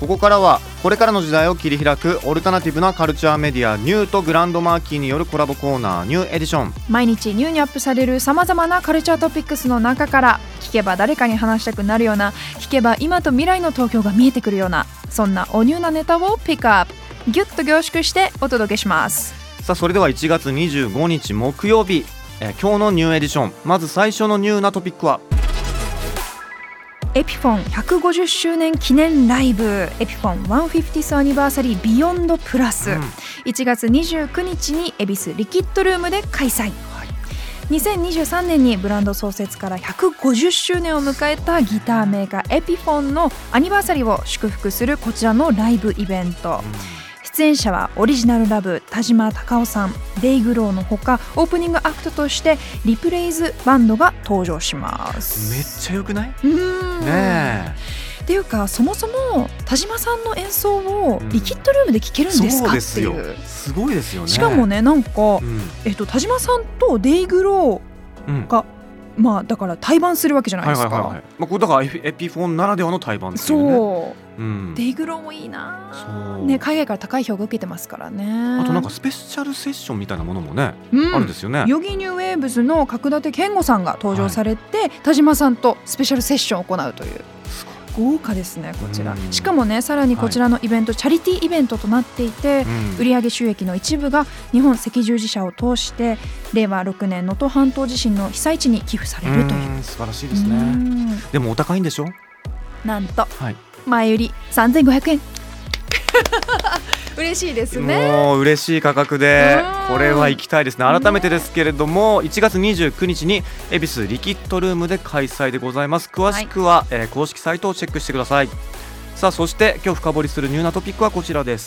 ここからはこれからの時代を切り開くオルタナティブなカルチャーメディアニューとグランドマーキーによるコラボコーナーニューエディション。毎日ニューにアップされるさまざまなカルチャートピックスの中から聞けば誰かに話したくなるような聞けば今と未来の東京が見えてくるようなそんなおニューなネタをピックアップ。ギュッと凝縮してお届けしますさあそれでは1月25日木曜日、えー今日のニューエディション。まず最初のニューなトピックは？エピフォン150周年記念ライブ。エピフォン 150th Anniversary Beyond Plus、うん。1月29日に恵比寿リキッドルームで開催、2023年にブランド創設から150周年を迎えたギターメーカーエピフォンのアニバーサリーを祝福するこちらのライブイベント、出演者はオリジナルラブ田島隆夫さんデイグローのほかオープニングアクトとしてリプレイズバンドが登場します。めっちゃ良くない？うん。ねっていうかそもそも田島さんの演奏をリキッドルームで聴けるんですか、そうですよ。っていう。すごいですよね。しかもねなんか、うん。えっと、田島さんとデイグロうん。ーが、まあだから対バンするわけじゃないはいですか、はいはいはいまあこれだからエピフォンならではの対バンっていうね。そう、うん。デイグローもいいな。そう。ね海外から高い評価受けてますからね。あとなんかスペシャルセッションみたいなものもね、うん。あるんですよね。ヨギニューウェーブズの角立健吾さんが登場されて、田島さんとスペシャルセッションを行うという。豪華ですねこちら。うん。しかもねさらにこちらのイベント、チャリティーイベントとなっていて、うん。売上収益の一部が日本赤十字社を通して令和6年能登半島地震の被災地に寄付されるという。うん素晴らしいですうねん。でもお高いんでしょ？なんと。はい前売り3500円。嬉しいですね。もう嬉しい価格でうん。これは行きたいですね。改めてですけれども1月29日に恵比寿リキッドルームで開催でございます。詳しくは、えー公式サイトをチェックしてください。さあそして今日深掘りするニューなトピックはこちらです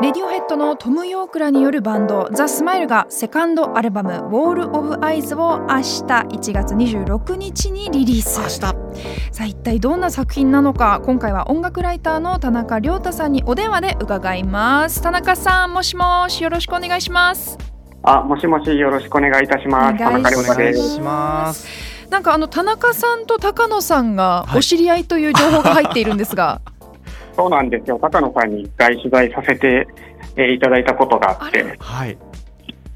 Radiohead のトム・ヨークらによるバンド The Smile がセカンドアルバム「Wall Of Eyes」を明日1月26日にリリース。明日。さあ一体どんな作品なのか今回は音楽ライターの田中亮太さんにお電話で伺います。田中さんもしもしよろしくお願いします。あ、もしもしよろしくお願いいたします。田中亮太です。なんかあの田中さんと高野さんがはい。お知り合いという情報が入っているんですが、そうなんですよ。高野さんに一回取材させて、えーいただいたことがあって、はい。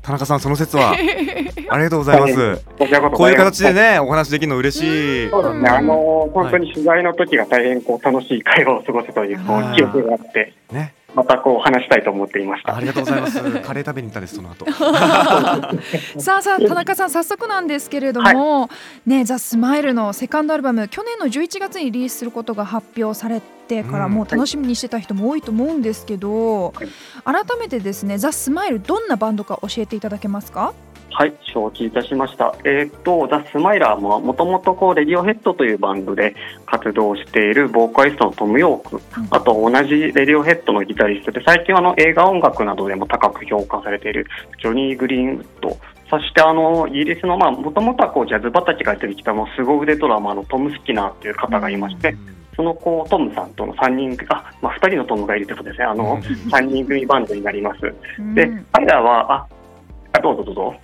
田中さんその説は ありがとうございます。こういう形でねお話できるの嬉しい。そうですね。あの本当に取材の時が大変こう楽しい会話を過ごすというこう記憶があって、ね。またこう話したいと思っていましたあ。りがとうございます。カレー食べに行ったですその後。さあさあ田中さん早速なんですけれども、ねザ・スマイルのセカンドアルバム去年の11月にリリースすることが発表されてからうん。もう楽しみにしてた人も多いと思うんですけど、改めてですねザ・スマイルどんなバンドか教えていただけますか？はい、承知いたしました。えーっと、ザ・スマイラーももともとこう、レディオヘッドというバンドで活動しているボーカリストのトム・ヨーク、あと同じレディオヘッドのギタリストで、最近はあの映画音楽などでも高く評価されているジョニー・グリーンウッド、そしてあのイギリスのまあもともとはこうジャズ畑が出てきたもう凄腕ドラマーのトム・スキナーという方がいまして、そのこうトムさんとの3人あ、まあ、2人のトムがいるということですね、あの3人組バンドになります。でうん、彼らは、ああどうぞどうぞ。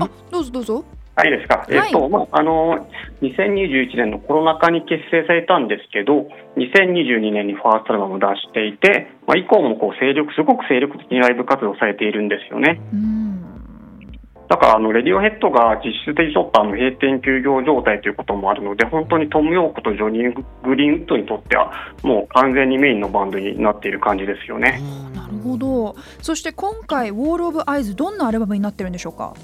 あどうぞどうぞはい、いいですか？いえっと、まあ、あの、2021年のコロナ禍に結成されたんですけど、2022年にファーストアルバムを出していて、まあ、以降もこう精力、すごく精力的にライブ活動されているんですよね。うんだから、あの、レディオヘッドが実質的にちょっとあの閉店休業状態ということもあるので、本当にトム・ヨークとジョニー・グリーンウッドにとっては、もう完全にメインのバンドになっている感じですよね。なるほど。そして今回「ウォール・オブ・アイズ」どんなアルバムになってるんでしょうか？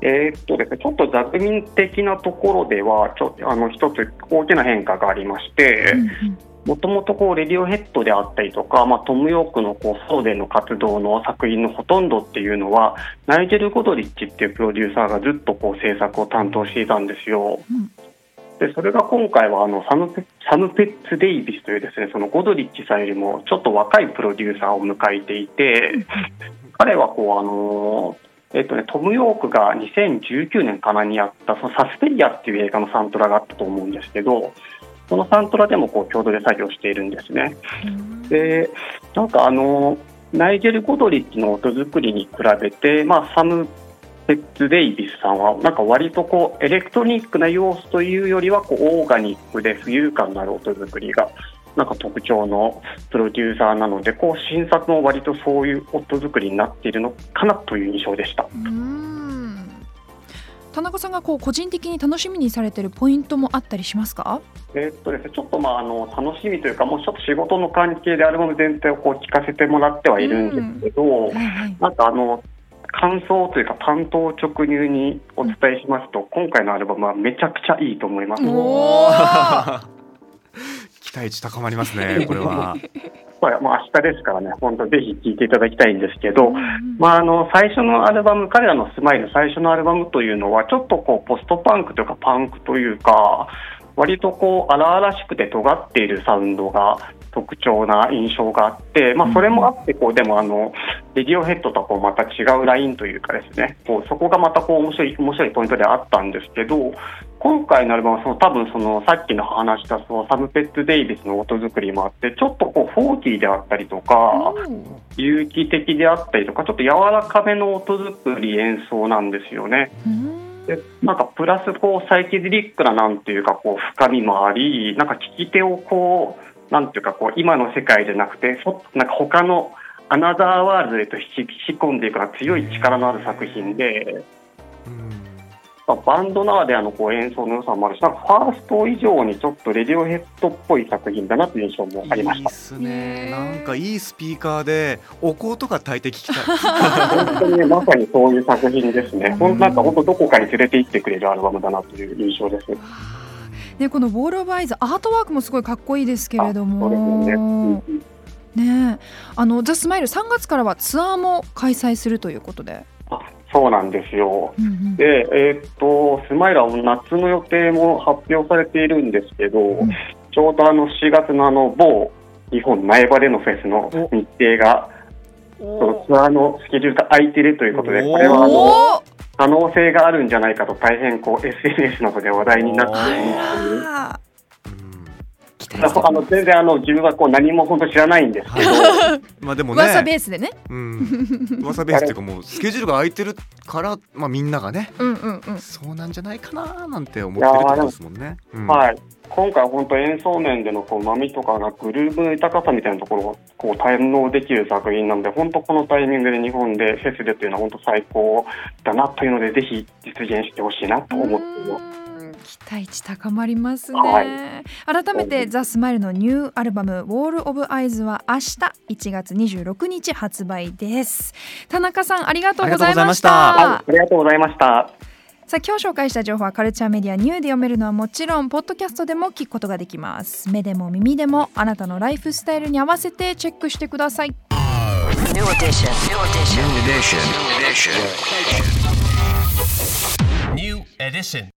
えーっとですね、ちょっと雑民的なところでは、ちょあの一つ大きな変化がありまして、うんうんもともとこうレディオヘッドであったりとか、まあ、トム・ヨークのこうソロでの活動の作品のほとんどっていうのはナイジェル・ゴドリッチっていうプロデューサーがずっとこう制作を担当していたんですよ。うんでそれが今回はあのサムペサム・ペッツ・デイビスというですねそのゴドリッチさんよりもちょっと若いプロデューサーを迎えていて彼はこうあのえっとね、トム・ヨークが2019年かなにやったそのサスペリアっていう映画のサントラがあったと思うんですけどそのサントラでもこう共同で作業しているんですね。でなんかあのナイジェル・ゴドリッチの音作りに比べて、まあ、サム・ペッツ・デイビスさんはなんか割とこうエレクトニックな要素というよりはこうオーガニックで浮遊感のある音作りがなんか特徴のプロデューサーなのでこう新作も割とそういう音作りになっているのかなという印象でした。うん田中さんがこう個人的に楽しみにされているポイントもあったりしますか？えーっとですね、ちょっとまああの楽しみというか、もうちょっと仕事の関係でアルバム全体をこう聞かせてもらってはいるんですけど、はいはい。なんかあの感想というか担当直入にお伝えしますと、今回のアルバムはめちゃくちゃいいと思います。おー。期待値高まりますねこれは これはもう明日ですからね、本当ぜひ聴いていただきたいんですけど、まあ、あの最初のアルバム、彼らのスマイル最初のアルバムというのは、ちょっとこうポストパンクというかパンクというか、割とこう荒々しくて尖っているサウンドが特徴な印象があって、まあ、それもあってこう、でもあの、レディオヘッドとはこうまた違うラインというかですね、こうそこがまたこう面白い面白いポイントであったんですけど、今回のアルバムはその多分そのさっきの話したそのサム・ペッツ・デイビスの音作りもあって、ちょっとこうフォーティーであったりとか、有機的であったりとか、ちょっと柔らかめの音作り、演奏なんですよね。うん。でなんかプラスこうサイケデリックななんていうかこう深みもあり、なんか聞き手をこうなんていうかこう今の世界じゃなくて、そなんか他のアナザーワールドへと引き込んでいくような強い力のある作品で、うんまあバンドならではのこう演奏の良さもあるし、なんかファースト以上にちょっとレディオヘッドっぽい作品だなという印象もありましたいいっ。すねなんかいいスピーカーでお香とか炊いて聞きたい本当にね、まさにそういう作品ですね。なんか本当どこかに連れて行ってくれるアルバムだなという印象です。ね、この「ウォール・オブ・アイズ」アートワークもすごいかっこいいですけれども。ね。えあのザ・スマイル3月からはツアーも開催するということで、あそうなんですよ。うんうん。で、えーっと、スマイラーは夏の予定も発表されているんですけど、ん。ちょうどあの4月のあの某日本苗場でのフェスの日程が、そのツアーのスケジュールが空いているということで、これはあの可能性があるんじゃないかと大変こう SNS などで話題になっているあうん期待してあの全然あの自分はこう何も本当知らないんですけど、まあでもね。噂ベースでね。うん。噂ベースっていうかもうスケジュールが空いてるからまあみんながね。うんうんうん。そうなんじゃないかななんて思ってるってことですもんね。うん。はい、今回は本当演奏面でのこう波とかがグルーブの豊かさみたいなところをこう堪能できる作品なので本当このタイミングで日本でフェスでというのは本当最高だなというのでぜひ実現してほしいなと思っています。うん。期待値高まりますね、はい。改めてザ・スマイルのニューアルバム「ウォール・オブ・アイズ」は明日1月26日発売です。田中さんありがとうございました。ありがとうございましたさあ今日紹介した情報はカルチャーメディアニューで読めるのはもちろんポッドキャストでも聞くことができます目でも耳でもあなたのライフスタイルに合わせてチェックしてください New edition. New edition. Edition. Edition. New edition.